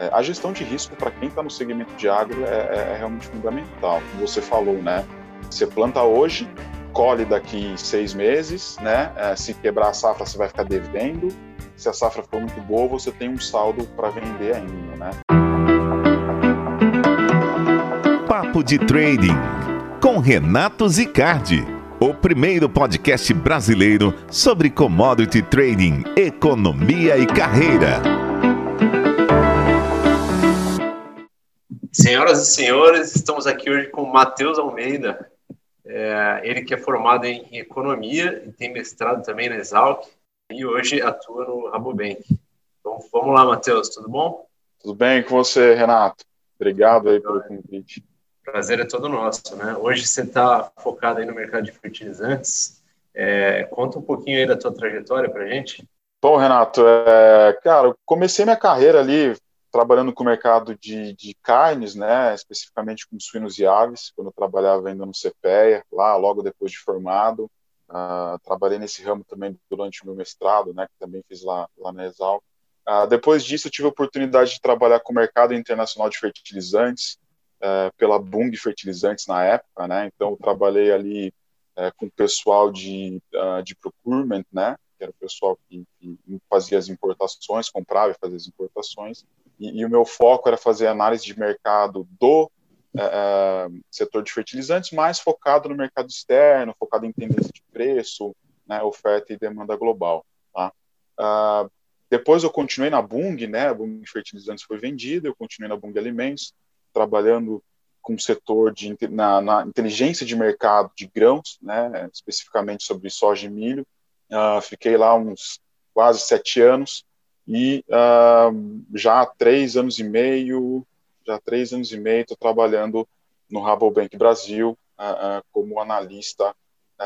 É, a gestão de risco para quem está no segmento de agro é, é, é, realmente fundamental. Como você falou, né? Você planta hoje, colhe daqui seis meses, né? É, se quebrar a safra, você vai ficar devendo. Se a safra for muito boa, você tem um saldo para vender ainda, né? Papo de Trading com Renato Zicardi, o primeiro podcast brasileiro sobre commodity trading, economia e carreira. Senhoras e senhores, estamos aqui hoje com o Matheus Almeida, é, ele que é formado em economia e tem mestrado também na Exalc e hoje atua no Rabobank. Então vamos lá, Matheus, tudo bom? Tudo bem com você, Renato? Obrigado aí pelo convite. Prazer é todo nosso, né? Hoje você está focado aí no mercado de fertilizantes. É, conta um pouquinho aí da tua trajetória para gente. Bom, Renato, é, cara, eu comecei minha carreira ali trabalhando com o mercado de, de, carnes, né, especificamente com suínos e aves, quando eu trabalhava ainda no CPEA, lá logo depois de formado. Uh, trabalhei nesse ramo também durante o meu mestrado, né, que também fiz lá, lá na Exal. Uh, depois disso, eu tive a oportunidade de trabalhar com o mercado internacional de fertilizantes, uh, pela Bung Fertilizantes na época, né, então eu trabalhei ali uh, com o pessoal de, de procurement, né, que era o pessoal que, que fazia as importações, comprava e fazia as importações, e, e, o meu foco era fazer análise de mercado do é, é, setor de fertilizantes, mais focado no mercado externo, focado em tendência de preço, né, oferta e demanda global. Tá? Uh, depois eu continuei na Bung, né, a Bung Fertilizantes foi vendida, eu continuei na Bung Alimentos, trabalhando com o setor de na, na, inteligência de mercado de grãos, né, especificamente sobre soja e milho. Uh, fiquei lá uns quase sete anos, e uh, já há três anos e meio, já há três anos e meio, estou trabalhando no Rabobank Brasil uh, como analista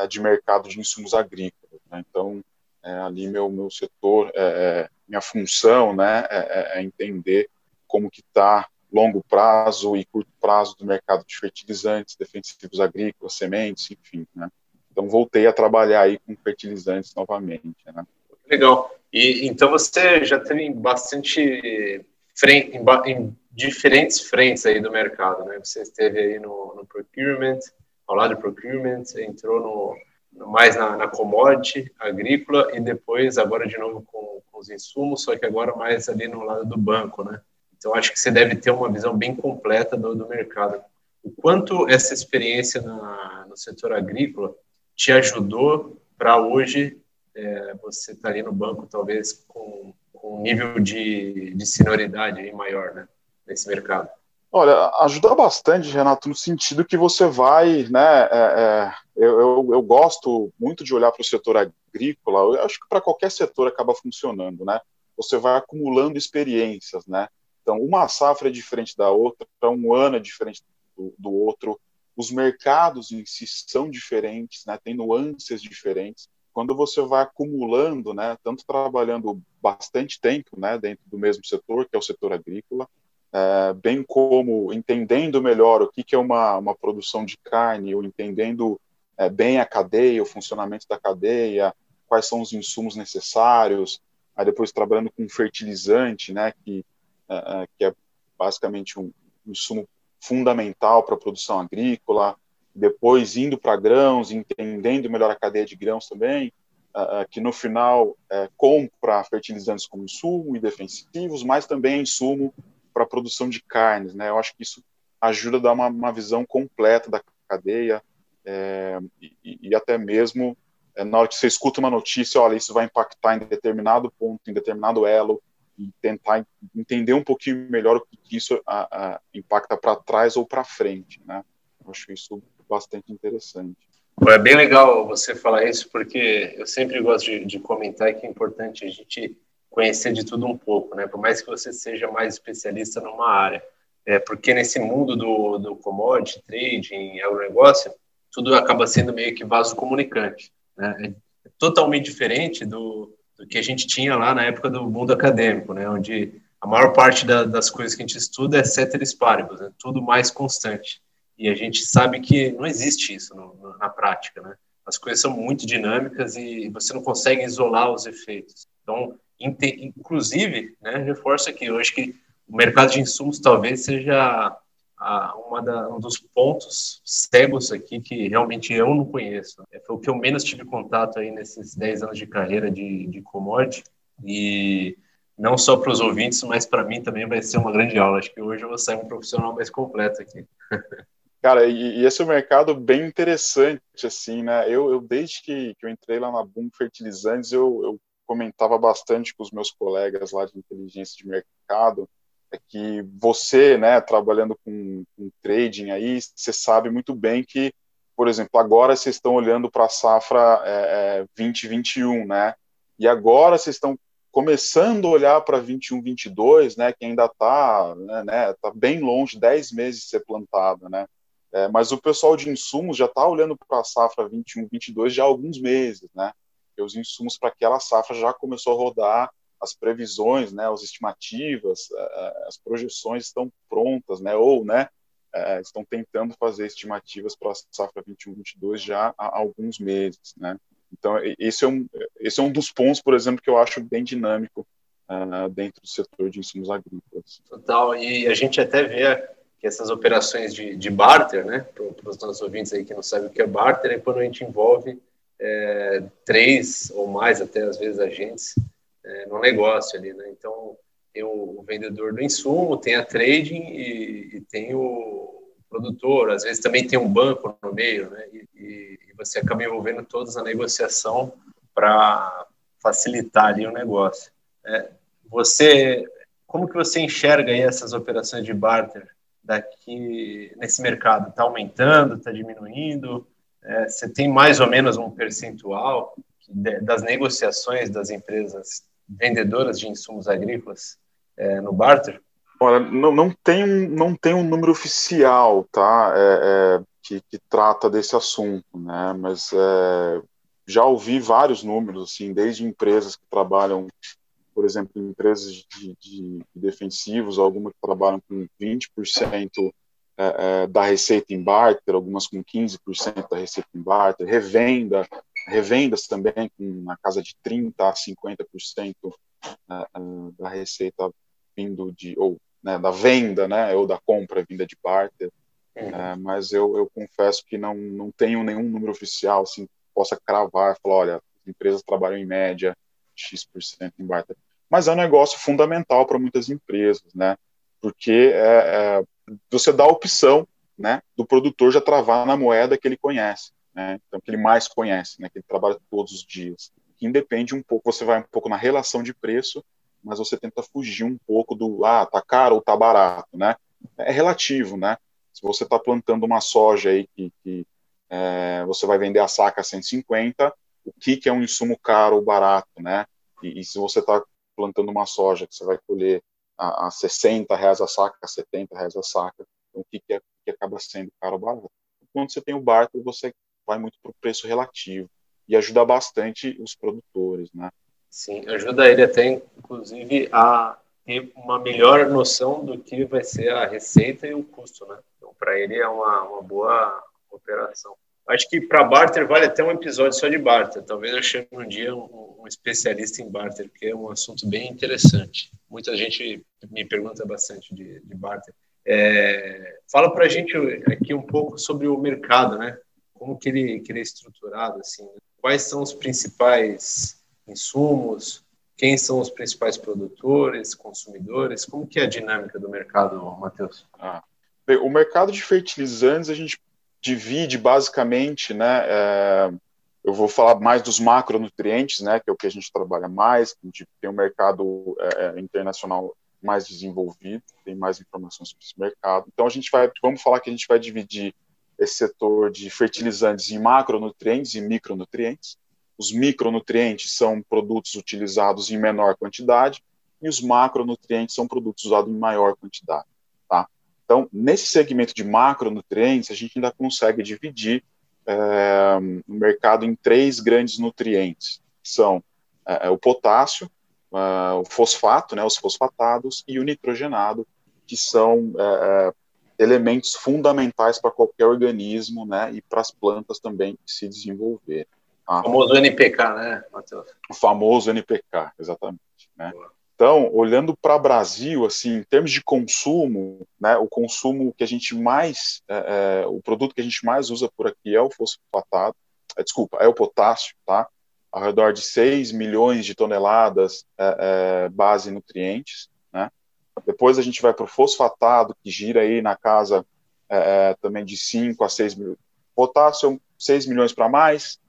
de mercado de insumos agrícolas. Né? Então, é, ali meu, meu setor, é, é, minha função né, é, é, é entender como que está longo prazo e curto prazo do mercado de fertilizantes, defensivos agrícolas, sementes, enfim. Né? Então, voltei a trabalhar aí com fertilizantes novamente. Né? Legal. E então você já teve bastante frente, em, em, diferentes frentes aí do mercado, né? Você esteve aí no, no procurement, ao lado do procurement, entrou no, no mais na, na, commodity agrícola e depois agora de novo com, com, os insumos, só que agora mais ali no lado do banco, né? Então acho que você deve ter uma visão bem completa do, do mercado. O quanto essa experiência na, no setor agrícola te ajudou para hoje é, você está ali no banco, talvez com, com um nível de, de senioridade maior, né, nesse mercado? Olha, ajuda bastante, Renato, no sentido que você vai, né, é, é, eu, eu, eu, gosto muito de olhar para o setor agrícola, eu acho que para qualquer setor acaba funcionando, né, você vai acumulando experiências, né, então uma safra é diferente da outra, um ano é diferente do, do outro, os mercados em si são diferentes, né, tem nuances diferentes, quando você vai acumulando, né, tanto trabalhando bastante tempo, né, dentro do mesmo setor, que é o setor agrícola, é, bem como entendendo melhor o que, que é uma, uma produção de carne, ou entendendo é, bem a cadeia, o funcionamento da cadeia, quais são os insumos necessários, aí depois trabalhando com fertilizante, né, que, é, é que é basicamente um insumo fundamental para a produção agrícola, depois indo para grãos, entendendo melhor a cadeia de grãos também, uh, que no final uh, compra fertilizantes como insumo e defensivos, mas também é insumo para a produção de carnes. Né? Eu acho que isso ajuda a dar uma, uma visão completa da cadeia é, e, e, até mesmo é, na hora que você escuta uma notícia, olha, isso vai impactar em determinado ponto, em determinado elo, e tentar entender um pouquinho melhor o que isso a, a, impacta para trás ou para frente, né? Eu acho isso bastante interessante. É bem legal você falar isso, porque eu sempre gosto de, de, comentar que é importante a gente conhecer de tudo um pouco, né? Por mais que você seja mais especialista numa área. É, porque nesse mundo do, do commodity, trading, agronegócio, tudo acaba sendo meio que vaso comunicante. Né? É totalmente diferente do, do que a gente tinha lá na época do mundo acadêmico, né? Onde a maior parte da, das coisas que a gente estuda é ceteris paribus, né? tudo mais constante. E a gente sabe que não existe isso no, no, na prática, né? As coisas são muito dinâmicas e você não consegue isolar os efeitos. Então, inclusive, né, reforço aqui hoje que o mercado de insumos talvez seja a, uma da, um dos pontos cegos aqui que realmente eu não conheço. É, foi o que eu menos tive contato aí nesses 10 anos de carreira de, de commodity e não só para os ouvintes, mas para mim também vai ser uma grande aula. Acho que hoje eu vou sair um profissional mais completo aqui. Cara, e, e esse é um mercado bem interessante, assim, né? Eu, eu desde que, que eu entrei lá na Boom Fertilizantes, eu, eu comentava bastante com os meus colegas lá de inteligência de mercado, é que você, né, trabalhando com, com trading aí, você sabe muito bem que, por exemplo, agora vocês estão olhando para a safra é, é, 2021, né? E agora vocês estão começando a olhar para 21, 22, né, que ainda está né, né, tá bem longe, 10 meses de ser plantada, né, é, mas o pessoal de insumos já está olhando para a safra 21, 22 já há alguns meses, né, e os insumos para aquela safra já começou a rodar, as previsões, né, as estimativas, é, é, as projeções estão prontas, né, ou, né, é, estão tentando fazer estimativas para a safra 21, 22 já há alguns meses, né, então, esse é um, esse é um dos pontos, por exemplo, que eu acho bem dinâmico uh, dentro do setor de insumos agrícolas. Total, e a gente até vê essas operações de, de barter, né, para os nossos ouvintes aí que não sabem o que é barter, é quando a gente envolve é, três ou mais, até às vezes, agentes é, no negócio ali, né? Então, tem o, vendedor do insumo, tem a trading e, e tem o produtor, às vezes também tem um banco no meio, né? E, e, e você acaba envolvendo todos na negociação para facilitar ali o negócio. É, você, como que você enxerga essas operações de barter daqui nesse mercado? Está aumentando? Está diminuindo? É, você tem mais ou menos um percentual das negociações das empresas vendedoras de insumos agrícolas é, no barter? Olha, não, não, tem, não tem um número oficial, tá? É, é, que, que, trata desse assunto, né? Mas é, já ouvi vários números, assim, desde empresas que trabalham, por exemplo, empresas de, de defensivos, algumas que trabalham com 20% é, é, da receita em barter, algumas com 15% da receita em barter, revenda, revendas também com na casa de 30% a 50% é, da receita vindo de ou né, da venda, né, ou da compra vinda de barter. Uhum. É, mas eu, eu confesso que não, não tenho nenhum número oficial assim possa cravar, falar, olha, as empresas trabalham em média x% em barter. Mas é um negócio fundamental para muitas empresas, né? Porque é, é, você dá a opção, né, do produtor já travar na moeda que ele conhece, né? Então que ele mais conhece, né? Que ele trabalha todos os dias. Que independe um pouco, você vai um pouco na relação de preço mas você tenta fugir um pouco do, ah, tá caro ou tá barato, né? É relativo, né? Se você está plantando uma soja aí que, que é, você vai vender a saca a 150, o que, que é um insumo caro ou barato, né? E, e se você está plantando uma soja que você vai colher a, a 60 reais a saca, a 70 reais a saca, então o que, que, é, que acaba sendo caro ou barato? Quando você tem o barco, você vai muito para o preço relativo e ajuda bastante os produtores, né? Sim, ajuda ele até, inclusive, a ter uma melhor noção do que vai ser a receita e o custo, né? Então, para ele é uma, uma boa operação. Acho que para barter vale até um episódio só de barter. Talvez eu chame um dia um, um, especialista em barter, porque é um assunto bem interessante. Muita gente me pergunta bastante de, de barter. É, fala para a gente aqui um pouco sobre o mercado, né? Como que ele, que ele é estruturado, assim. Quais são os principais insumos, quem são os principais produtores, consumidores, como que é a dinâmica do mercado, Matheus? Ah, bem, o mercado de fertilizantes a gente divide basicamente, né, é, eu vou falar mais dos macronutrientes, né, que é o que a gente trabalha mais, a gente tem um mercado é, é, internacional mais desenvolvido, tem mais informações sobre esse mercado. Então a gente vai, vamos falar que a gente vai dividir esse setor de fertilizantes em macronutrientes e micronutrientes. Os micronutrientes são produtos utilizados em menor quantidade e os macronutrientes são produtos usados em maior quantidade. Tá? Então, nesse segmento de macronutrientes, a gente ainda consegue dividir é, o mercado em três grandes nutrientes, que são é, o potássio, é, o fosfato, né, os fosfatados, e o nitrogenado, que são elementos fundamentais para qualquer organismo né, e para as plantas também se desenvolver. Ah. O famoso NPK, né, Matheus? O famoso NPK, exatamente. Né? Então, olhando para o Brasil, assim, em termos de consumo, né, o consumo que a gente mais, é, é, o produto que a gente mais usa por aqui é o fosfatado, é, desculpa, é o potássio, tá? Ao redor de 6 milhões de toneladas é, é base nutrientes, né? Depois a gente vai para o fosfatado, que gira aí na casa é, é, também de 5 a 6 mil. Potássio, 6 milhões para mais,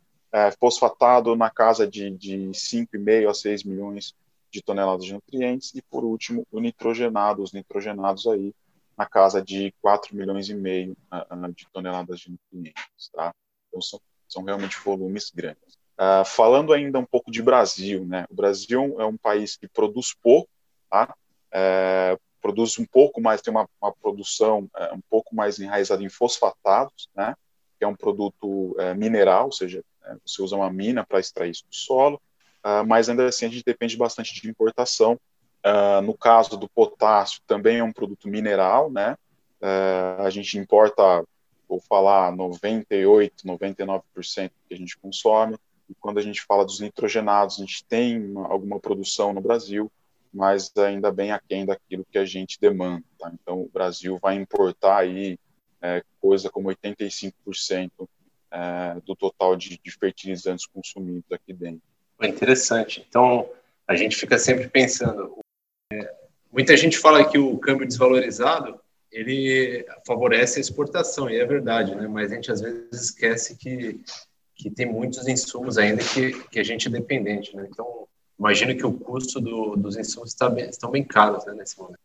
fosfatado na casa de, de 5,5 a 6 milhões de toneladas de nutrientes, e por último, o nitrogenado, os nitrogenados aí, na casa de 4 milhões e meio uh, de toneladas de nutrientes, tá? Então são, são realmente volumes grandes. Uh, falando ainda um pouco de Brasil, né? O Brasil é um país que produz pouco, tá? É, produz um pouco mais, tem uma, uma produção é, um pouco mais enraizada em fosfatados, né? Que é um produto é, mineral, ou seja, você usa uma mina para extrair isso do solo. Ah, mas ainda assim a gente depende bastante de importação. Uh, no caso do potássio, também é um produto mineral, né? Uh, a gente importa, vou falar, 98, 99% que a gente consome. E quando a gente fala dos nitrogenados, a gente tem uma, alguma produção no Brasil, mas ainda bem aquém daquilo que a gente demanda. Tá? Então, o Brasil vai importar aí é, coisa como 85% é, do total de, de fertilizantes consumidos aqui dentro. É interessante. Então, a gente fica sempre pensando. É, muita gente fala que o câmbio desvalorizado ele favorece a exportação, e é verdade, né? Mas a gente às vezes esquece que, que tem muitos insumos ainda que, que a gente é dependente, né? Então, imagino que o custo do, dos insumos bem, estão bem caros né, nesse momento.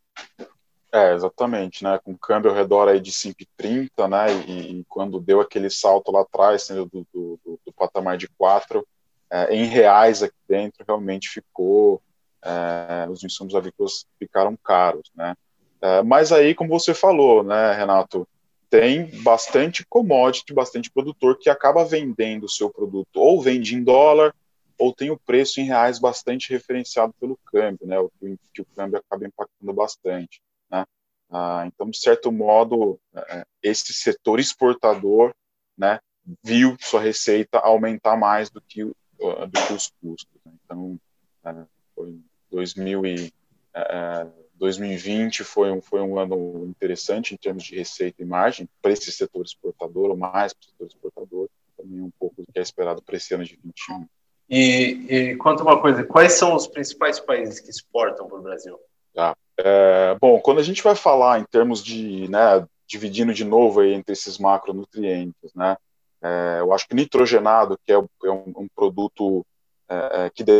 É, exatamente, né? Com câmbio ao redor aí de 5,30, né? E, e, quando deu aquele salto lá atrás, né, do, do, do, do patamar de 4, é, em reais aqui dentro realmente ficou, é, os insumos agrícolas ficaram caros, né? É, mas aí, como você falou, né, Renato, tem bastante commodity, bastante produtor que acaba vendendo o seu produto, ou vende em dólar, ou tem o preço em reais bastante referenciado pelo câmbio, né, o que, que o câmbio acaba impactando bastante, né. Ah, então, de certo modo, é, esse setor exportador, né, viu sua receita aumentar mais do que do que os custos. Né? Então, é, foi 2000 e, é, 2020 foi um, foi um ano interessante em termos de receita e margem para esse setor exportador, ou mais para o setor exportador, também um pouco do que é esperado para esse ano de 21. E, e conta uma coisa, quais são os principais países que exportam para o Brasil? Tá. É, bom, quando a gente vai falar em termos de, né, dividindo de novo aí entre esses macronutrientes, né, é, eu acho que nitrogenado, que é, é um, um, produto é, é que dá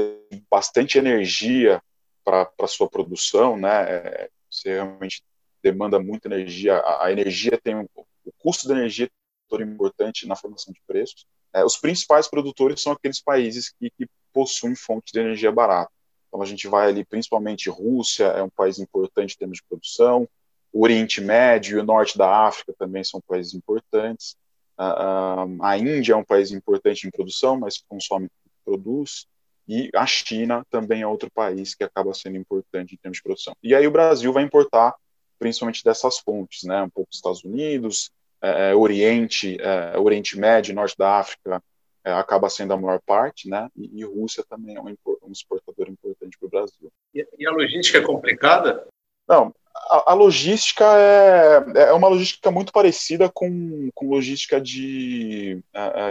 bastante energia para a sua produção, né? É, você realmente demanda muita energia. A, a energia tem um, o custo da energia é importante na formação de preços. É, os principais produtores são aqueles países que, que possuem fontes de energia barata. Então a gente vai ali, principalmente Rússia é um país importante em termos de produção, o Oriente Médio e o Norte da África também são países importantes. A, a Índia é um país importante em produção, mas consome produz, e a China também é outro país que acaba sendo importante em termos de produção. E aí o Brasil vai importar principalmente dessas fontes, né, um pouco dos Estados Unidos, é, é Oriente, é, Oriente Médio, Norte da África, é, acaba sendo a maior parte, né, e, e Rússia também é um, um exportador importante para o Brasil. E, e, a logística é complicada? Não, a, a, logística é, é uma logística muito parecida com, com logística de,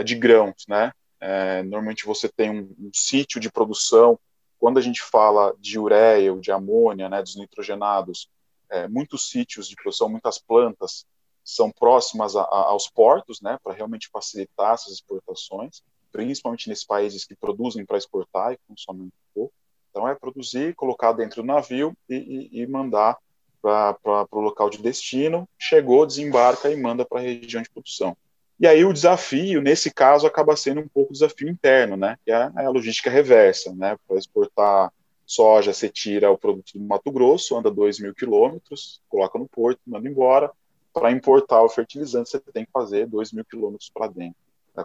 de grãos, né? É, normalmente você tem um, um, sítio de produção. Quando a gente fala de ureia ou de amônia, né, dos nitrogenados, é, muitos sítios de produção, muitas plantas são próximas a, a, aos portos, né, para realmente facilitar essas exportações, principalmente nesses países que produzem para exportar e consomem um pouco. Então é produzir, colocar dentro do navio e, e, e mandar para o local de destino, chegou, desembarca e manda para a região de produção. E aí o desafio, nesse caso, acaba sendo um pouco desafio interno, né? Que é a logística reversa, né? Para exportar soja, você tira o produto do Mato Grosso, anda 2 mil quilômetros, coloca no porto, manda embora. Para importar o fertilizante, você tem que fazer 2 mil quilômetros para dentro.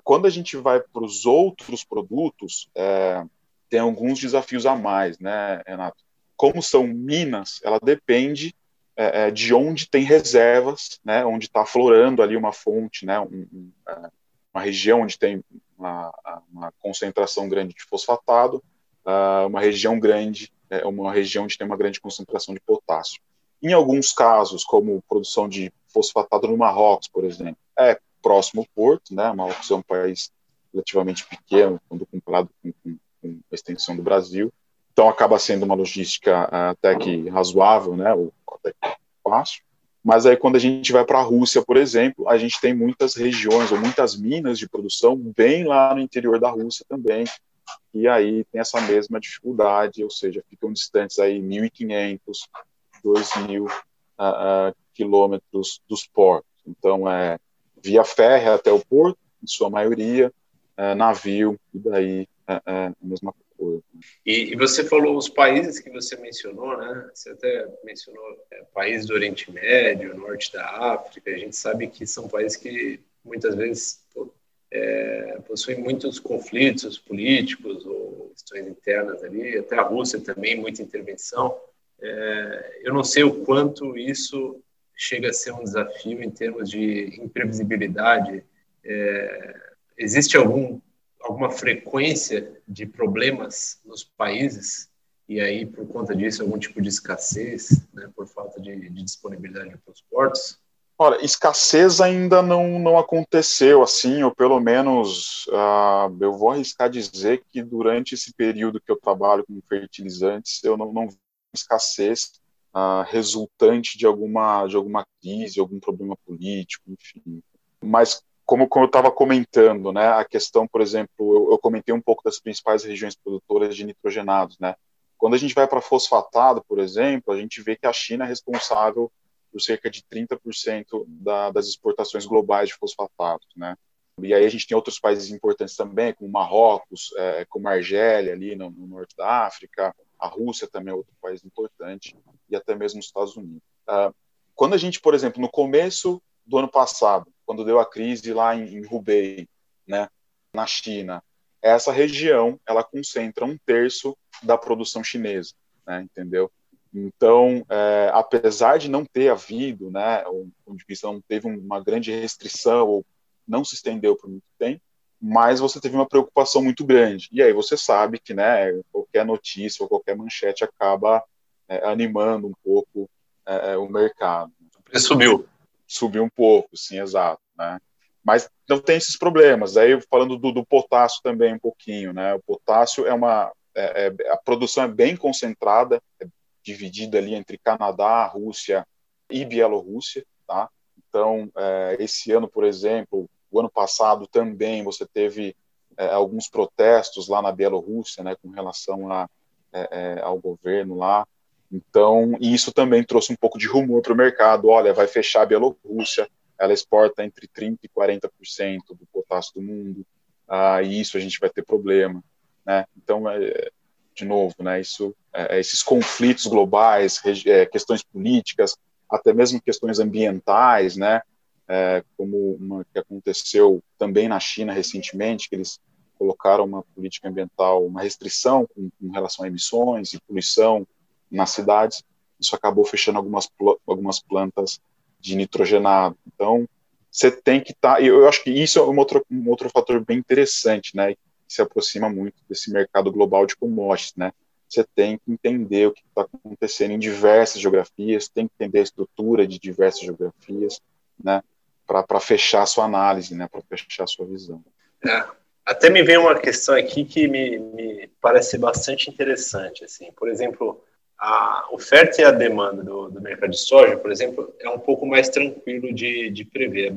Quando a gente vai para os outros produtos, é, tem alguns desafios a mais, né, Renato? Como são minas, ela depende é, é, de onde tem reservas, né, onde está aflorando ali uma fonte, né, um, um, é, uma região onde tem uma, uma, concentração grande de fosfatado, uh, uma região grande é uma região onde tem uma grande concentração de potássio. Em alguns casos, como produção de fosfatado no Marrocos, por exemplo, é próximo ao porto, né? Marrocos é um país relativamente pequeno, quando comparado com, com, com a extensão do Brasil, então acaba sendo uma logística até que razoável, né? Ou até que fácil. Mas aí, quando a gente vai para a Rússia, por exemplo, a gente tem muitas regiões ou muitas minas de produção bem lá no interior da Rússia também, e aí tem essa mesma dificuldade, ou seja, ficam distantes aí 1.500, 2.000 uh, uh, quilômetros dos portos. Então, é via férrea até o porto, em sua maioria, uh, navio, e daí é, é a mesma coisa. E, e, você falou os países que você mencionou, né? Você até mencionou é, países do Oriente Médio, Norte da África. A gente sabe que são países que muitas vezes é, possuem muitos conflitos políticos ou questões internas ali. Até a Rússia também muita intervenção. É, eu não sei o quanto isso chega a ser um desafio em termos de imprevisibilidade. É, existe algum alguma frequência de problemas nos países e aí por conta disso algum tipo de escassez, né, por falta de, de disponibilidade de transportes? Olha, escassez ainda não, não aconteceu assim, ou pelo menos uh, eu vou arriscar dizer que durante esse período que eu trabalho com fertilizantes, eu não, não vi escassez uh, resultante de alguma, de alguma crise, algum problema político, enfim. Mas como, como eu estava comentando, né, a questão, por exemplo, eu, eu, comentei um pouco das principais regiões produtoras de nitrogenados, né. Quando a gente vai para fosfatado, por exemplo, a gente vê que a China é responsável por cerca de 30% da, das exportações globais de fosfatados, né. E aí a gente tem outros países importantes também, como Marrocos, é, como Argélia, ali no, no, norte da África, a Rússia também é outro país importante, e até mesmo os Estados Unidos. Uh, quando a gente, por exemplo, no começo do ano passado, quando deu a crise lá em, em Hubei, né, na China. Essa região, ela concentra um terço da produção chinesa, né, entendeu? Então, é, apesar de não ter havido, né, não teve uma grande restrição ou não se estendeu por muito tempo, mas você teve uma preocupação muito grande. E aí você sabe que, né, qualquer notícia ou qualquer manchete acaba é, animando um pouco é, é o mercado. O preço subiu subiu um pouco, sim, exato, né? Mas não tem esses problemas. Aí falando do, do potássio também um pouquinho, né? O potássio é uma é, é, a produção é bem concentrada, é dividida ali entre Canadá, Rússia e Bielorrússia, tá? Então é, esse ano, por exemplo, o ano passado também você teve é, alguns protestos lá na Bielorrússia, né, com relação a, é, ao governo lá. Então, isso também trouxe um pouco de rumor para o mercado. Olha, vai fechar a Bielorrússia, ela exporta entre 30% e 40% do potássio do mundo, ah, e isso a gente vai ter problema. Né? Então, é, de novo, né, isso, é, é esses conflitos globais, é, questões políticas, até mesmo questões ambientais, né, é, como uma que aconteceu também na China recentemente, que eles colocaram uma política ambiental, uma restrição com, com relação a emissões e poluição nas cidades, isso acabou fechando algumas, algumas plantas de nitrogenado. Então, você tem que estar. Tá, eu acho que isso é um outro, um outro fator bem interessante, né? Que se aproxima muito desse mercado global de commodities, né? Você tem que entender o que está acontecendo em diversas geografias, tem que entender a estrutura de diversas geografias, né? Para fechar a sua análise, né? Para fechar a sua visão. É. Até me vem uma questão aqui que me, me parece bastante interessante, assim. Por exemplo, a oferta e a demanda do, do, mercado de soja, por exemplo, é um pouco mais tranquilo de, de prever.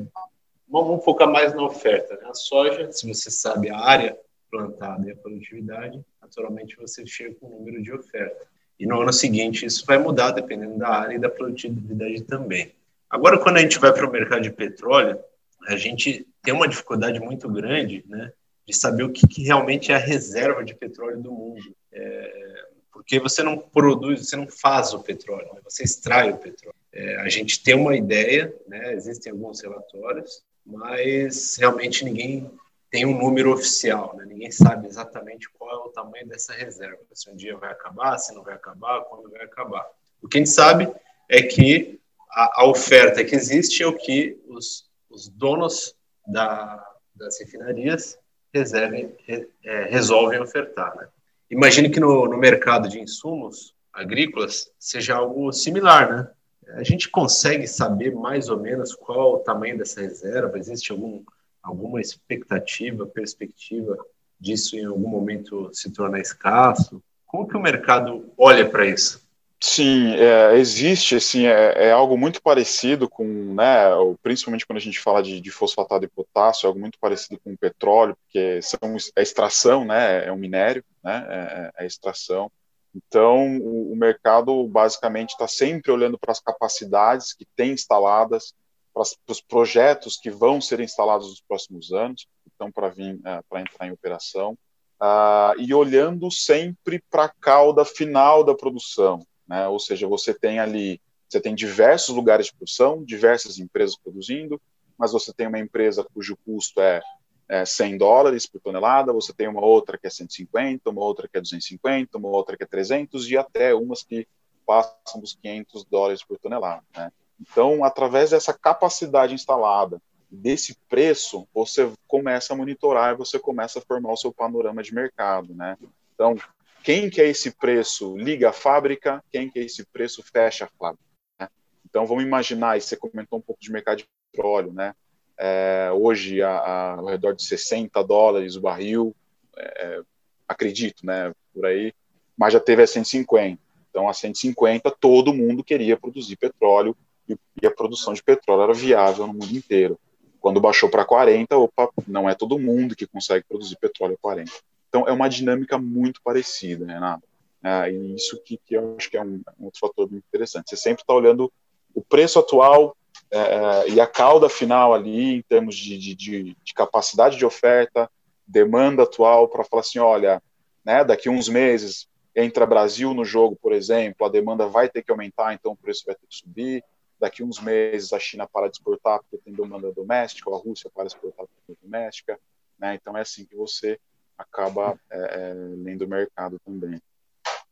Vamos focar mais na oferta. Né? A soja, se você sabe a área plantada e a produtividade, naturalmente você chega com o número de oferta. E no ano seguinte isso vai mudar dependendo da área e da produtividade também. Agora, quando a gente vai para o mercado de petróleo, a gente tem uma dificuldade muito grande né, de saber o que, que realmente é a reserva de petróleo do mundo. É, porque você não produz, você não faz o petróleo, né? você extrai o petróleo. É, a gente tem uma ideia, né? existem alguns relatórios, mas realmente ninguém tem um número oficial, né? ninguém sabe exatamente qual é o tamanho dessa reserva, se um dia vai acabar, se não vai acabar, quando vai acabar. O que a gente sabe é que a, a oferta que existe é o que os, os donos da, das refinarias reservem, re, é, resolvem ofertar. Né? Imagino que no, no mercado de insumos agrícolas seja algo similar, né? A gente consegue saber mais ou menos qual o tamanho dessa reserva? Existe algum, alguma expectativa, perspectiva disso em algum momento se tornar escasso? Como que o mercado olha para isso? Sim, é, existe, assim, é, é, algo muito parecido com, né, principalmente quando a gente fala de, de, fosfatado de potássio, é algo muito parecido com o petróleo, porque são, é extração, né, é um minério, né, é, é, é extração. Então, o, o mercado basicamente está sempre olhando para as capacidades que tem instaladas, para, os projetos que vão ser instalados nos próximos anos, então para vir, é, para entrar em operação, uh, e olhando sempre para a cauda final da produção, né? Ou seja, você tem ali, você tem diversos lugares de produção, diversas empresas produzindo, mas você tem uma empresa cujo custo é, é 100 dólares por tonelada, você tem uma outra que é 150, uma outra que é 250, uma outra que é 300 e até umas que passam dos 500 dólares por tonelada. Né? Então, através dessa capacidade instalada, desse preço, você começa a monitorar e você começa a formar o seu panorama de mercado, né? Então, quem que é esse preço liga a fábrica, quem que é esse preço fecha a fábrica. Né? Então vamos imaginar, e você comentou um pouco de mercado de petróleo, né? É, hoje a, a, ao redor de 60 dólares o barril, é, acredito, né? Por aí, mas já teve a 150. Então a 150 todo mundo queria produzir petróleo e, e a produção de petróleo era viável no mundo inteiro. Quando baixou para 40, opa, não é todo mundo que consegue produzir petróleo a 40. Então, é uma dinâmica muito parecida, Renato. É, e isso que, que, eu acho que é um, um outro fator muito interessante. Você sempre está olhando o preço atual é, é, e a cauda final ali, em termos de, de, de, de capacidade de oferta, demanda atual, para falar assim: olha, né, daqui uns meses entra Brasil no jogo, por exemplo, a demanda vai ter que aumentar, então o preço vai ter que subir. Daqui uns meses a China para de exportar porque tem demanda doméstica, ou a Rússia para exportar porque tem doméstica. Né? Então é assim que você acaba é, é, lendo o mercado também.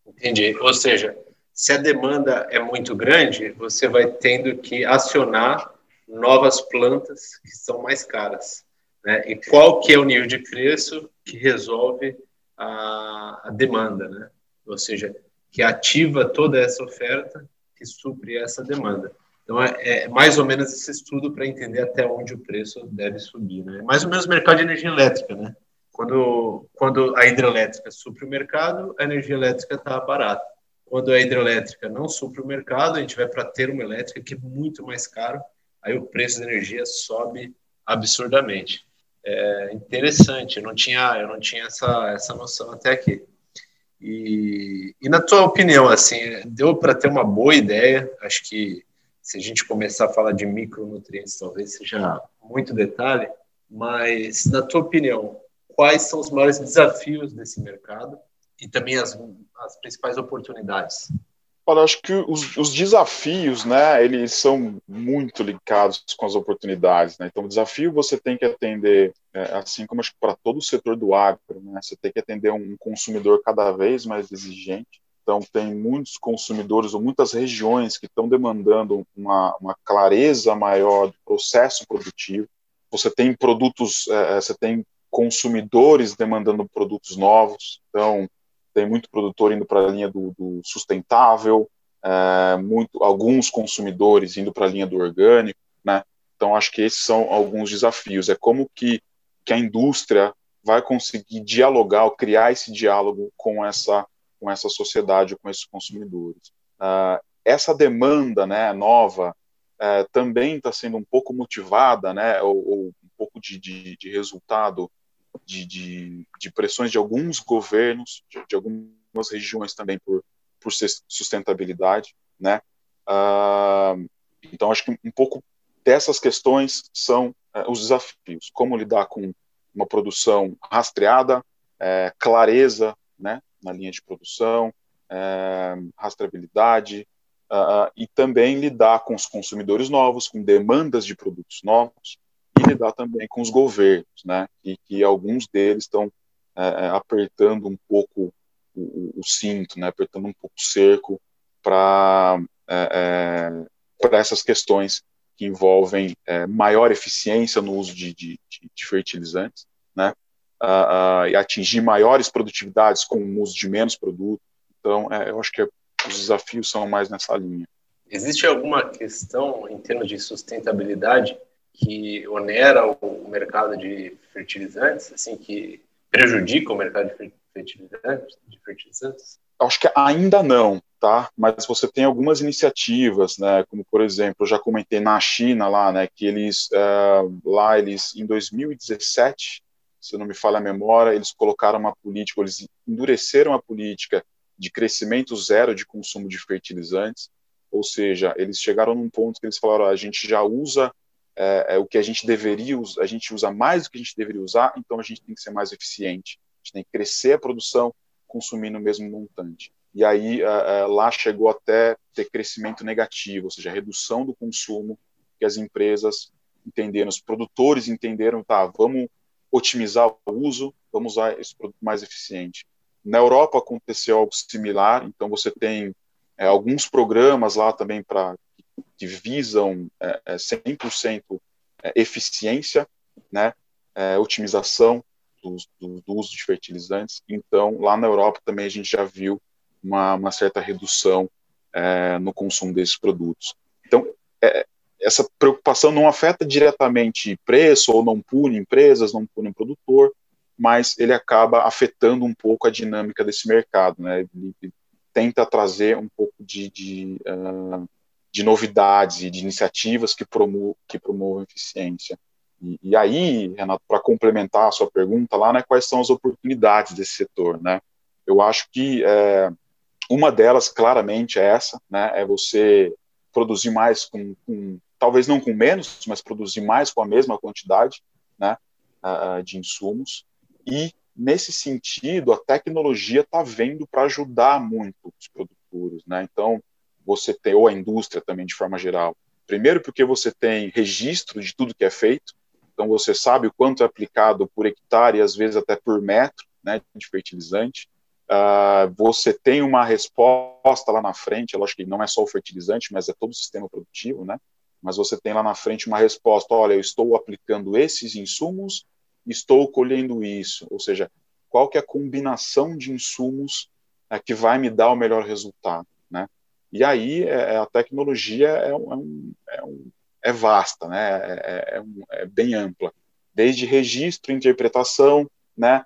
Entendi. Ou seja, se a demanda é muito grande, você vai tendo que acionar novas plantas que são mais caras. Né? E qual que é o nível de preço que resolve a, a demanda, né? Ou seja, que ativa toda essa oferta que supre essa demanda. Então, é, é mais ou menos esse estudo para entender até onde o preço deve subir. Né? Mais ou menos o mercado de energia elétrica, né? Quando, quando a hidrelétrica supre o mercado, a energia elétrica está barata. Quando a hidrelétrica não supre o mercado, a gente vai para ter uma elétrica que é muito mais caro, aí o preço da energia sobe absurdamente. É interessante, eu não tinha, eu não tinha essa, essa noção até aqui. E, e na tua opinião, assim, deu para ter uma boa ideia? Acho que se a gente começar a falar de micronutrientes, talvez seja muito detalhe, mas na tua opinião, quais são os maiores desafios desse mercado e também as, as principais oportunidades? Olha, acho que os, os, desafios, né, eles são muito ligados com as oportunidades, né? Então, o desafio você tem que atender, é, assim como acho que para todo o setor do agro, né? Você tem que atender um consumidor cada vez mais exigente. Então, tem muitos consumidores ou muitas regiões que estão demandando uma, uma clareza maior do processo produtivo. Você tem produtos, é, você tem consumidores demandando produtos novos. Então, tem muito produtor indo para a linha do, do sustentável, é, muito, alguns consumidores indo para a linha do orgânico, né? Então, acho que esses são alguns desafios. É como que, que a indústria vai conseguir dialogar, ou criar esse diálogo com essa, com essa sociedade, com esses consumidores. Uh, essa demanda né, nova uh, também está sendo um pouco motivada, né, ou, ou pouco de, de, de resultado de, de, de, pressões de alguns governos, de, de, algumas regiões também por, por sustentabilidade, né? Uh, então, acho que um pouco dessas questões são uh, os desafios. Como lidar com uma produção rastreada, uh, clareza né, na linha de produção, eh, rastreabilidade, ah, e também lidar com os consumidores novos, com demandas de produtos novos, e lidar também com os governos, né, e que alguns deles estão é, é, apertando um pouco o, o, cinto, né, apertando um pouco o cerco para é, é para essas questões que envolvem é, maior eficiência no uso de, de, de fertilizantes, né, uh, uh, e atingir maiores produtividades com o uso de menos produto. Então, é, eu acho que os desafios são mais nessa linha. Existe alguma questão em termos de sustentabilidade que onera o mercado de fertilizantes, assim, que prejudica o mercado de fertilizantes? De fertilizantes? Acho que ainda não, tá? Mas você tem algumas iniciativas, né? Como por exemplo, eu já comentei na China lá, né? Que eles uh, lá eles em 2017, se não me falha a memória, eles colocaram uma política, eles endureceram a política de crescimento zero de consumo de fertilizantes, ou seja, eles chegaram num ponto que eles falaram: a gente já usa é, é, o que a gente deveria a gente usa mais do que a gente deveria usar, então a gente tem que ser mais eficiente, a gente tem que crescer a produção consumindo o mesmo montante. E aí é, lá chegou até ter crescimento negativo, ou seja, redução do consumo que as empresas entenderam, os produtores entenderam, tá, vamos otimizar o uso, vamos usar esse produto mais eficiente. Na Europa aconteceu algo similar, então você tem é, alguns programas lá também para que visam é, 100% é, é, eficiência, né, é, otimização do, do, do, uso de fertilizantes. Então, lá na Europa também a gente já viu uma, uma certa redução é, no consumo desses produtos. Então, é, essa preocupação não afeta diretamente preço ou não pune empresas, não pune um produtor, mas ele acaba afetando um pouco a dinâmica desse mercado, né? Ele tenta trazer um pouco de, de uh, de novidades e de iniciativas que, promo que promovam eficiência. E, e aí, Renato, para complementar a sua pergunta lá, né, quais são as oportunidades desse setor, né? Eu acho que é, uma delas, claramente, é essa, né, é você produzir mais com, com, talvez não com menos, mas produzir mais com a mesma quantidade, né, uh, de insumos. E, nesse sentido, a tecnologia está vendo para ajudar muito os produtores, né? Então, você tem, ou a indústria também de forma geral. Primeiro, porque você tem registro de tudo que é feito, então você sabe o quanto é aplicado por hectare e às vezes até por metro né, de fertilizante. Uh, você tem uma resposta lá na frente, eu acho que não é só o fertilizante, mas é todo o sistema produtivo, né? Mas você tem lá na frente uma resposta: olha, eu estou aplicando esses insumos, estou colhendo isso. Ou seja, qual que é a combinação de insumos é, que vai me dar o melhor resultado? E aí é, é, a tecnologia é, um, é, um, é, é vasta, né? É, é, bem ampla, desde registro, interpretação, né?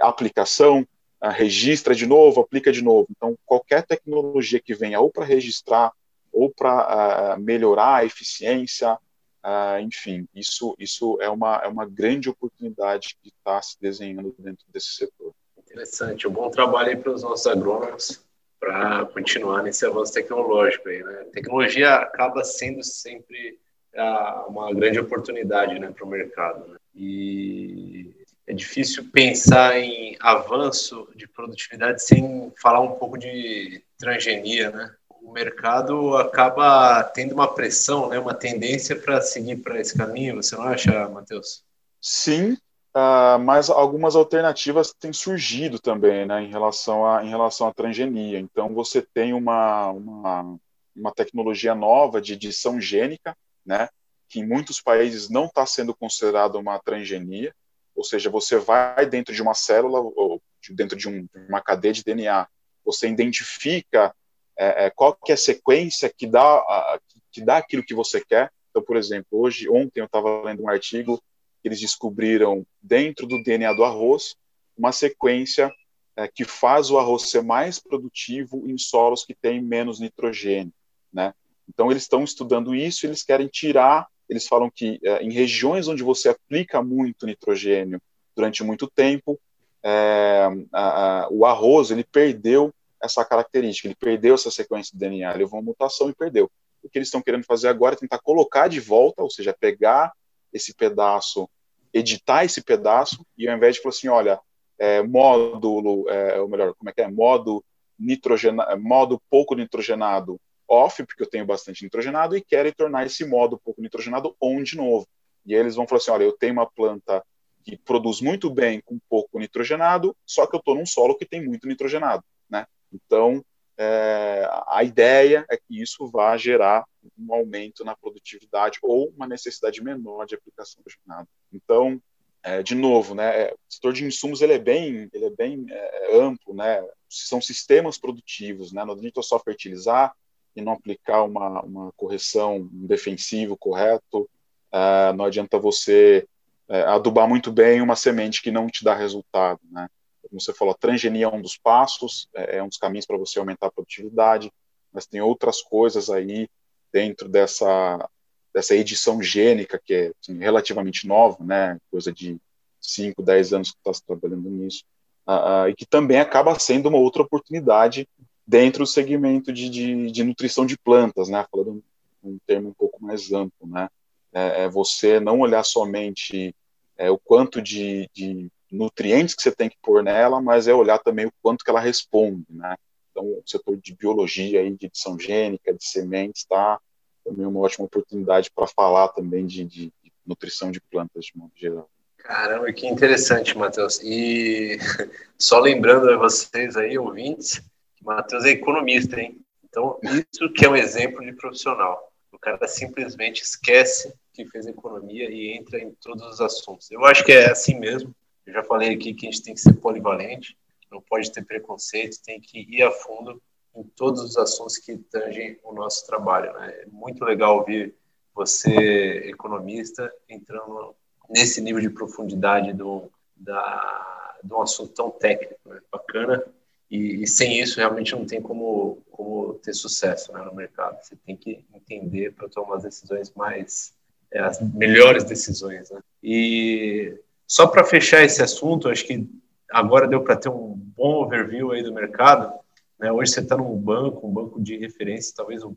aplicação, registra de novo, aplica de novo. Então, qualquer tecnologia que venha ou para registrar ou para uh, melhorar a eficiência, uh, enfim, isso, isso é, uma, é uma grande oportunidade que está se desenhando dentro desse setor. Interessante, um bom trabalho aí para os nossos agrônomos para continuar nesse avanço tecnológico aí, né? A tecnologia acaba sendo sempre a, uma grande oportunidade, né, para o mercado. Né? E é difícil pensar em avanço de produtividade sem falar um pouco de transgenia, né? O mercado acaba tendo uma pressão, né, uma tendência para seguir para esse caminho. Você não acha, Matheus? Sim, Uh, mas algumas alternativas têm surgido também, né, em relação à em relação à transgenia. Então você tem uma, uma, uma tecnologia nova de edição gênica, né, que em muitos países não está sendo considerada uma transgenia, ou seja, você vai dentro de uma célula ou dentro de, um, uma cadeia de DNA, você identifica é, é, qual que é a sequência que dá, a, que dá aquilo que você quer. Então, por exemplo, hoje, ontem eu estava lendo um artigo eles descobriram dentro do DNA do arroz uma sequência é, que faz o arroz ser mais produtivo em solos que têm menos nitrogênio, né? Então eles estão estudando isso, eles querem tirar, eles falam que é, em regiões onde você aplica muito nitrogênio durante muito tempo, é, a, a, o arroz ele perdeu essa característica, ele perdeu essa sequência de DNA, levou uma mutação e perdeu. O que eles estão querendo fazer agora é tentar colocar de volta, ou seja, pegar esse pedaço, editar esse pedaço, e ao invés de falar assim, olha, é, módulo, é, ou melhor, como é que é? Modo, nitrogena, modo pouco nitrogenado off, porque eu tenho bastante nitrogenado, e querem tornar esse modo pouco nitrogenado on de novo. E aí eles vão falar assim, olha, eu tenho uma planta que produz muito bem com pouco nitrogenado, só que eu estou num solo que tem muito nitrogenado, né? Então, é, a ideia é que isso vá gerar um aumento na produtividade ou uma necessidade menor de aplicação do jornada. Então, é, de novo, né, é, o setor de insumos ele é bem, ele é bem é, amplo, né, são sistemas produtivos, né, não adianta só fertilizar e não aplicar uma, uma correção, um defensivo correto, é, não adianta você é, adubar muito bem uma semente que não te dá resultado, né, como você falou, a transgenia é um dos passos, é, é um dos caminhos para você aumentar a produtividade, mas tem outras coisas aí dentro dessa dessa edição gênica, que é assim, relativamente nova, né, coisa de 5, 10 anos que está trabalhando nisso, uh, uh, e que também acaba sendo uma outra oportunidade dentro do segmento de, de, de nutrição de plantas, né, falando um, um termo um pouco mais amplo, né, é, é você não olhar somente é, o quanto de, de, nutrientes que você tem que pôr nela, mas é olhar também o quanto que ela responde, né, então o setor de biologia aí, de edição gênica, de sementes, está também uma ótima oportunidade para falar também de, de, de, nutrição de plantas de modo geral. Caramba, que interessante, Matheus. E só lembrando a vocês aí, ouvintes, que Matheus é economista, hein? Então, isso que é um exemplo de profissional. O cara simplesmente esquece que fez economia e entra em todos os assuntos. Eu acho que é assim mesmo. Eu já falei aqui que a gente tem que ser polivalente, não pode ter preconceito, tem que ir a fundo em todos os assuntos que tangem o nosso trabalho. Né? É muito legal ouvir você, economista, entrando nesse nível de profundidade do, da, de um assunto tão técnico, né? bacana. E, e, sem isso, realmente não tem como, como ter sucesso né, no mercado. Você tem que entender para tomar as decisões mais, é, as melhores decisões. Né? E só para fechar esse assunto, acho que agora deu para ter um bom overview aí do mercado. Né? Hoje você está num banco, um banco de referência, talvez o,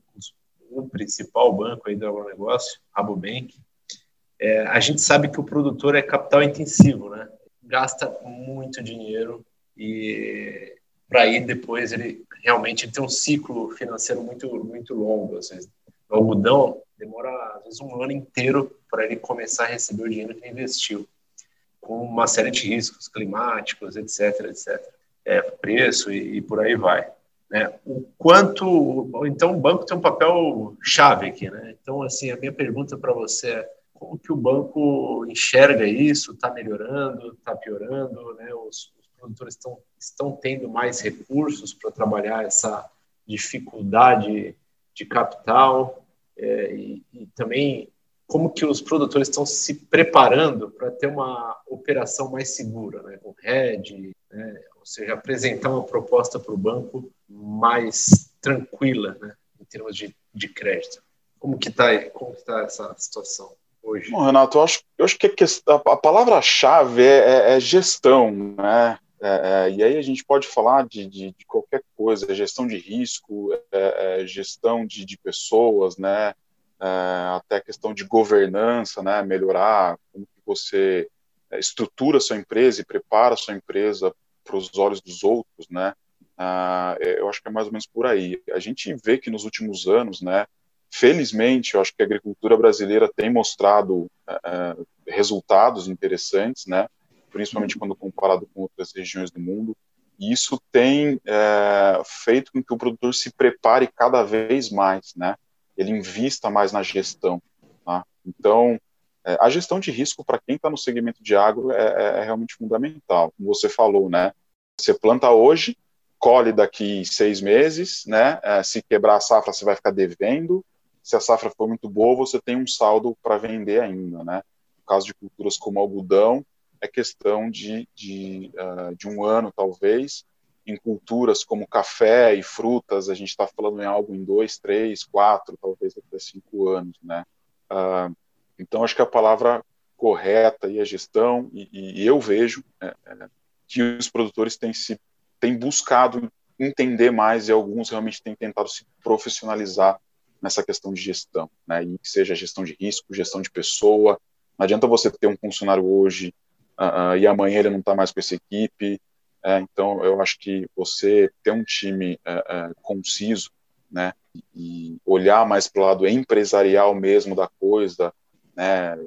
principal banco aí do agronegócio, Rabobank. É, a gente sabe que o produtor é capital intensivo, né? Gasta muito dinheiro e para aí depois ele realmente tem um ciclo financeiro muito muito longo. Às vezes, o algodão demora às vezes um ano inteiro para ele começar a receber o dinheiro que ele investiu, com uma série de riscos climáticos, etc, etc é, preço e, e, por aí vai. Né? O quanto, então o banco tem um papel chave aqui, né? Então assim a minha pergunta para você é como que o banco enxerga isso? Está melhorando? Está piorando? Né? Os, os produtores estão estão tendo mais recursos para trabalhar essa dificuldade de capital é, e, e também como que os produtores estão se preparando para ter uma operação mais segura, né? com hedge, né? ou seja, apresentar uma proposta para o banco mais tranquila, né, em termos de, de crédito. Como que está como tá essa situação hoje? Bom, Renato, eu acho, eu acho que a, a palavra-chave é, é, é, gestão, né? É, é, e aí a gente pode falar de, de, de qualquer coisa, gestão de risco, é, é, gestão de, de, pessoas, né? Até questão de governança, né? Melhorar como que você estrutura sua empresa e prepara sua empresa para os olhos dos outros, né? Ah, é, eu acho que é mais ou menos por aí. A gente vê que nos últimos anos, né? Felizmente, eu acho que a agricultura brasileira tem mostrado uh, resultados interessantes, né? Principalmente quando comparado com outras regiões do mundo. E isso tem uh, feito com que o produtor se prepare cada vez mais, né? Ele invista mais na gestão. Tá? Então, é, a gestão de risco para quem está no segmento de agro é, é, é, realmente fundamental. Como você falou, né? Você planta hoje, colhe daqui seis meses, né? É, se quebrar a safra, você vai ficar devendo. Se a safra for muito boa, você tem um saldo para vender ainda, né? No caso de culturas como algodão, é questão de, de, uh, de um ano, talvez. Em culturas como café e frutas, a gente está falando em algo em dois, três, quatro, talvez até cinco anos, né? Uh, então, acho que a palavra correta e a gestão, e, e eu vejo é, é, que os produtores têm, se, têm buscado entender mais e alguns realmente têm tentado se profissionalizar nessa questão de gestão, né? E que seja gestão de risco, gestão de pessoa. Não adianta você ter um funcionário hoje uh, uh, e amanhã ele não está mais com essa equipe. É, então, eu acho que você ter um time uh, conciso, né? E olhar mais para o lado empresarial mesmo da coisa, né?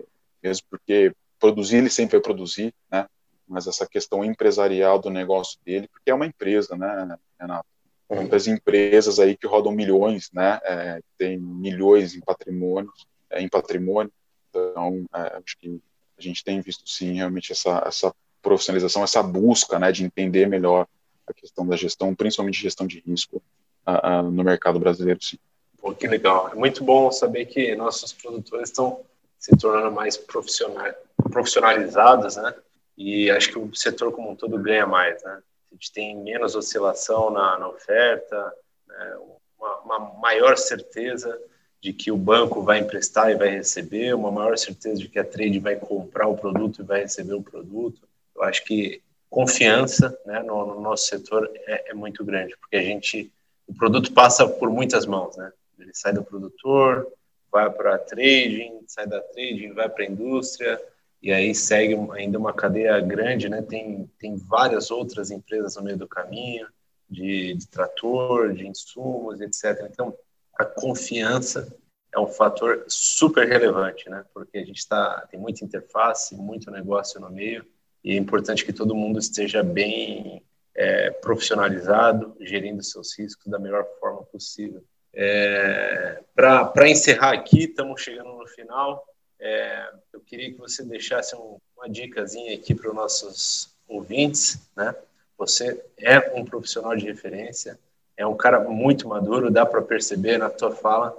Mesmo porque produzir ele sempre vai produzir, né? Mas essa questão empresarial do negócio dele, porque é uma empresa, né, Renato? Muitas empresas aí que rodam milhões, né? É, tem milhões em patrimônio, é, em patrimônio. Então, é, acho que a gente tem visto sim realmente essa, essa profissionalização, essa busca né, de entender melhor a questão da gestão, principalmente gestão de risco uh, uh, no mercado brasileiro, sim. Pô, que legal. É muito bom saber que nossos produtores estão se tornando mais profissional, profissionalizados, né? E acho que o setor como um todo ganha mais, né? A gente tem menos oscilação na, na oferta, né? uma, uma maior certeza de que o banco vai emprestar e vai receber, uma maior certeza de que a trade vai comprar o produto e vai receber o produto. Eu acho que confiança né, no, no nosso setor é, é, muito grande, porque a gente, o produto passa por muitas mãos, né? Ele sai do produtor, vai para a trading, sai da trading, vai para a indústria, e aí segue ainda uma cadeia grande, né? Tem, tem várias outras empresas no meio do caminho, de, de trator, de insumos, etc. Então, a confiança é um fator super relevante, né? Porque a gente está tem muita interface, muito negócio no meio e é importante que todo mundo esteja bem é, profissionalizado, gerindo seus riscos da melhor forma possível. É, Para encerrar aqui, estamos chegando no final. É, eu queria que você deixasse um, uma dicasinha aqui para os nossos ouvintes, né? Você é um profissional de referência, é um cara muito maduro, dá para perceber na tua fala.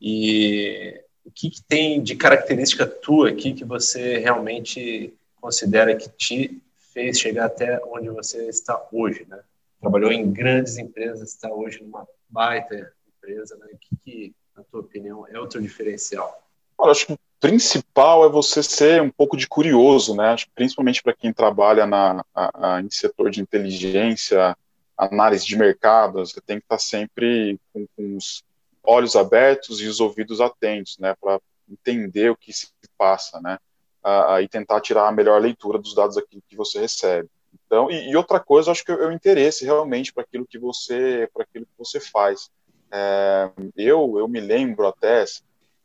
E o que, que, tem de característica tua aqui que você realmente considera que te fez chegar até onde você está hoje, né? Trabalhou em grandes empresas, está hoje numa baita empresa, né? O que, que na tua opinião, é o teu diferencial? Acho que o principal é você ser um pouco de curioso, né? Acho que principalmente para quem trabalha na, a, a, em setor de inteligência, análise de mercado, você tem que estar sempre com, com os olhos abertos e os ouvidos atentos, né? Para entender o que se passa, né? Uh, e tentar tirar a melhor leitura dos dados aqui que você recebe. Então, e, e outra coisa, acho que é o interesse realmente para aquilo que você, para aquilo que você faz. É, eu, eu me lembro até,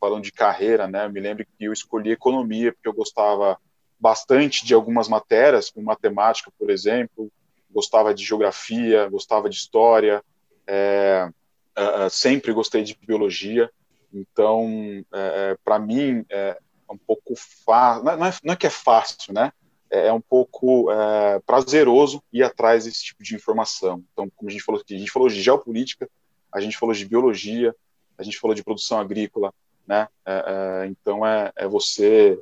falando de carreira, né, eu me lembro que eu escolhi economia porque eu gostava bastante de algumas matérias, como matemática, por exemplo, gostava de geografia, gostava de história, é, é, sempre gostei de biologia, então, é, é para mim, é, um pouco fácil, não, é, não é que é fácil, né, é, é um pouco é, prazeroso ir atrás desse tipo de informação. Então, como a gente falou aqui, a gente falou de geopolítica, a gente falou de biologia, a gente falou de produção agrícola, né? É, é, então é, é, você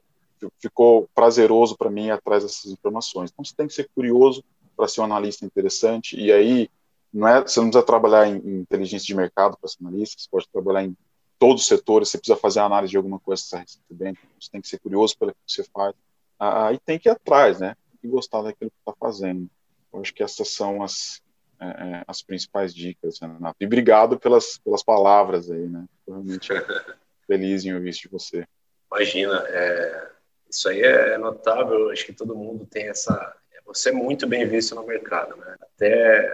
ficou prazeroso para mim atrás dessas informações. Então você tem que ser curioso para ser um analista interessante e aí não é você não precisa trabalhar em, em inteligência de mercado para ser analista, você pode trabalhar em todos os setores, você precisa fazer análise de alguma coisa que você está recebendo, você tem que ser curioso pelo que você faz, aí tem que ir atrás, né? Que gostar daquilo que está fazendo. Eu acho que essas são as é, é, as principais dicas, Renato. E obrigado pelas, pelas palavras aí, né? Estou realmente feliz em ouvir isso de você. Imagina, é, isso aí é notável, acho que todo mundo tem essa... Você é muito bem visto no mercado, né? Até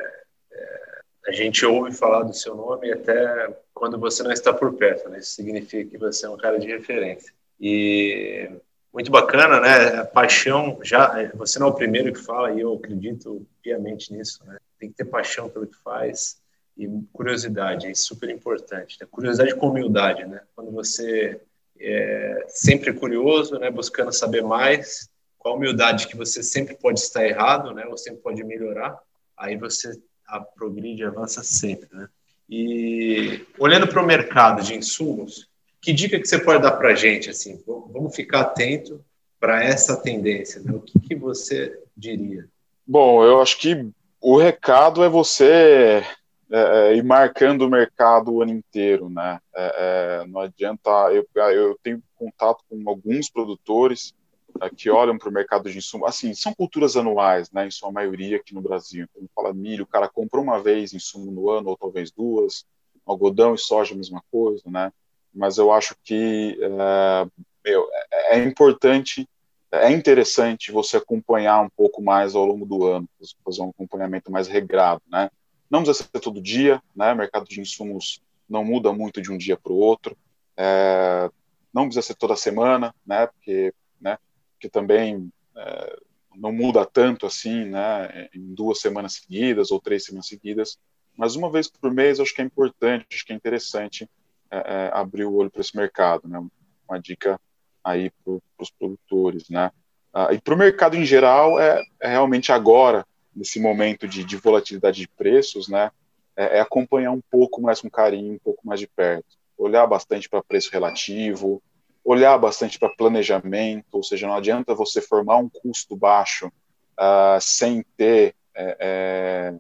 é, a gente ouve falar do seu nome até quando você não está por perto, né? Isso significa que você é um cara de referência. E muito bacana, né? A paixão, já você não é o primeiro que fala e eu acredito piamente nisso, né? tem que ter paixão pelo que faz e curiosidade, é super importante. Né? Curiosidade com humildade, né? Quando você é sempre curioso, né? Buscando saber mais, com a humildade que você sempre pode estar errado, né? Ou sempre pode melhorar, aí você progride, avança sempre, né? E olhando para o mercado de insumos, que dica que você pode dar para a gente, assim? Vamos ficar atento para essa tendência, né? O que, que você diria? Bom, eu acho que o recado é você é, é, ir marcando o mercado o ano inteiro, né? É, é não adianta. Eu, eu tenho contato com alguns produtores é, que olham para o mercado de insumo. Assim, são culturas anuais, né? Em sua maioria aqui no Brasil. Então, fala milho, o cara compra uma vez insumo no ano, ou talvez duas. Algodão e soja, a mesma coisa, né? Mas eu acho que é, meu, é importante é interessante você acompanhar um pouco mais ao longo do ano, fazer um acompanhamento mais regrado, né? Não precisa ser todo dia, né? Mercado de insumos não muda muito de um dia para o outro. É, não precisa ser toda semana, né? Porque, né? Porque também é, não muda tanto assim, né? Em duas semanas seguidas ou três semanas seguidas. Mas uma vez por mês, acho que é importante, acho que é interessante é, é abrir o olho para esse mercado, né? Uma dica aí para os produtores, né? Uh, e para o mercado em geral, é, é, realmente agora, nesse momento de, de volatilidade de preços, né? É, é, acompanhar um pouco mais com carinho, um pouco mais de perto. Olhar bastante para preço relativo, olhar bastante para planejamento, ou seja, não adianta você formar um custo baixo uh, sem ter, é, é,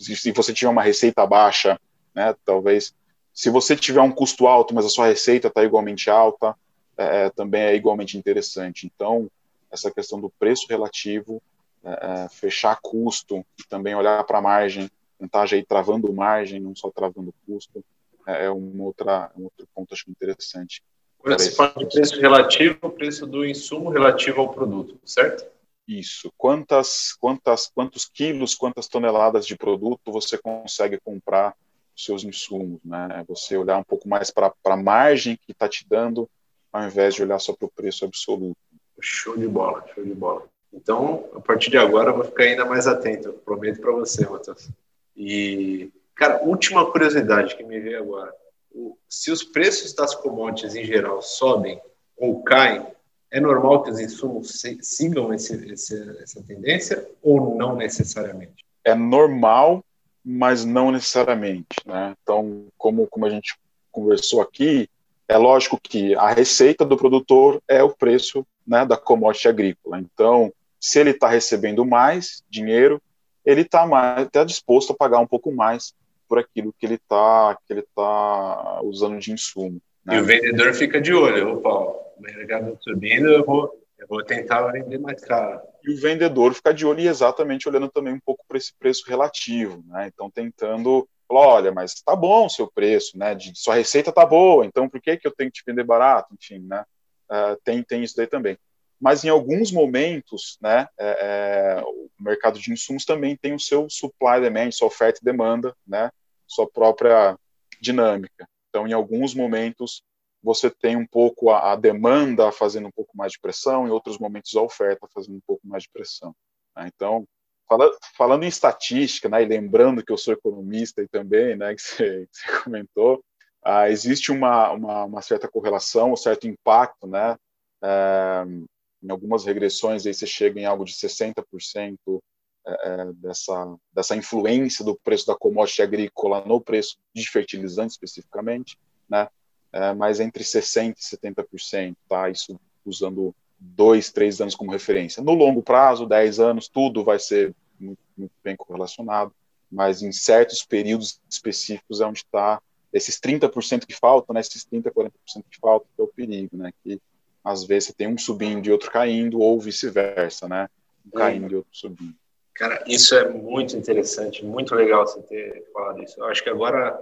se você tiver uma receita baixa, né, talvez, se você tiver um custo alto, mas a sua receita está igualmente alta, é, é, também é igualmente interessante. Então, essa questão do preço relativo, é, é, fechar custo e também olhar para a margem, tentar já ir travando margem, não só travando custo, é, outra, um outro ponto acho interessante. Quando se fala de preço relativo, o preço do insumo relativo ao produto, certo? Isso. Quantas, quantas, quantos quilos, quantas toneladas de produto você consegue comprar os seus insumos, né? Você olhar um pouco mais para a margem que está te dando ao invés de olhar só para o preço absoluto. Show de bola, show de bola. Então, a partir de agora, eu vou ficar ainda mais atento, prometo para você, Matheus. E, cara, última curiosidade que me veio agora. Se os preços das commodities em geral sobem ou caem, é normal que os insumos sigam esse, esse, essa tendência ou não necessariamente? É normal, mas não necessariamente. Né? Então, como, como a gente conversou aqui, é lógico que a receita do produtor é o preço né, da commodity agrícola. Então, se ele está recebendo mais dinheiro, ele está mais tá disposto a pagar um pouco mais por aquilo que ele está que ele tá usando de insumo. Né? E o vendedor fica de olho, opa, o mercado subindo, eu vou, eu vou tentar vender mais caro. E o vendedor fica de olho e exatamente olhando também um pouco para esse preço relativo, né? Então tentando Falou, olha, mas tá bom o seu preço, né? De, sua receita tá boa, então por que, que eu tenho que te vender barato? Enfim, né? Uh, tem, tem isso daí também. Mas em alguns momentos, né, é, é, o mercado de insumos também tem o seu supply demand, sua oferta e demanda, né, sua própria dinâmica. Então, em alguns momentos, você tem um pouco a, a demanda fazendo um pouco mais de pressão, em outros momentos a oferta fazendo um pouco mais de pressão. Né? Então, Fala, falando em estatística, né, e lembrando que eu sou economista e também, né, que você, que você comentou, ah, existe uma, uma, uma, certa correlação, um certo impacto, né, é, em algumas regressões aí você chega em algo de 60% é, é, dessa, dessa influência do preço da commodity agrícola no preço de fertilizante especificamente, né, é, mas entre 60% e 70%, tá, isso usando dois, três anos como referência. No longo prazo, 10 anos, tudo vai ser muito, muito bem correlacionado, mas em certos períodos específicos é onde está esses 30% que faltam, né, esses 30%, 40% que faltam, que é o perigo, né, que às vezes você tem um subindo e outro caindo, ou vice-versa, né, um caindo e outro subindo. Cara, isso é muito interessante, muito legal você ter falado isso. Eu acho que agora,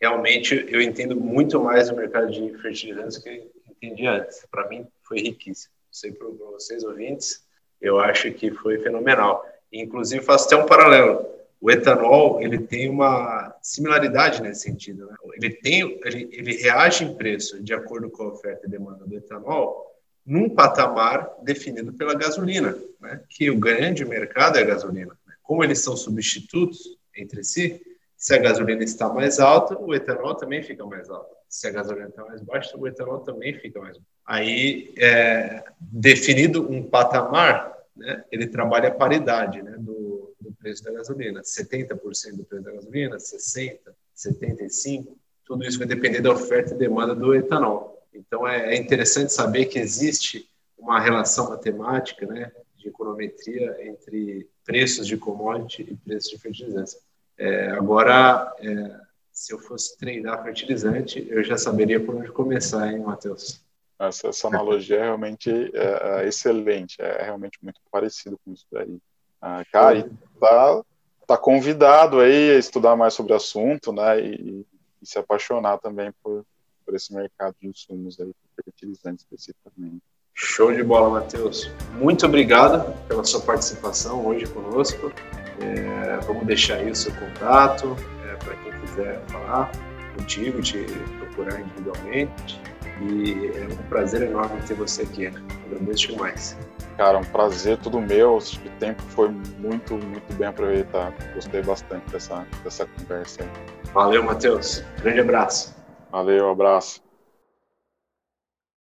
realmente, eu entendo muito mais o mercado de fertilizantes que entendi antes. Para mim, foi riquíssimo. Sei para vocês, ouvintes, eu acho que foi fenomenal. Inclusive, faço até um paralelo. O etanol ele tem uma similaridade nesse sentido. Né? Ele, tem, ele, ele reage em preço de acordo com a oferta e demanda do etanol num patamar definido pela gasolina, né? que o grande mercado é a gasolina. Como eles são substitutos entre si, se a gasolina está mais alta, o etanol também fica mais alto. Se a gasolina está mais baixa, o etanol também fica mais baixo. Aí, é, definido um patamar, né, ele trabalha a paridade né, do, do preço da gasolina. 70% do preço da gasolina, 60%, 75%, tudo isso vai depender da oferta e demanda do etanol. Então, é, é interessante saber que existe uma relação matemática, né, de econometria entre preços de commodity e preços de fertilizantes. É, agora, é, se eu fosse treinar fertilizante, eu já saberia por onde começar, hein, Matheus? Essa, essa analogia é realmente é, é excelente, é realmente muito parecido com isso daí. Ah, cara, e tá, tá convidado aí a estudar mais sobre o assunto, né, e, e se apaixonar também por, por esse mercado de insumos aí, fertilizantes especificamente. Show de bola, Matheus. Muito obrigado pela sua participação hoje conosco. É, vamos deixar aí o seu contato é, para quem quiser falar contigo, te procurar individualmente. E é um prazer enorme ter você aqui. Agradeço demais. Cara, um prazer tudo meu. O tempo foi muito, muito bem aproveitado. Gostei bastante dessa, dessa conversa. Valeu, Matheus. Grande abraço. Valeu, abraço.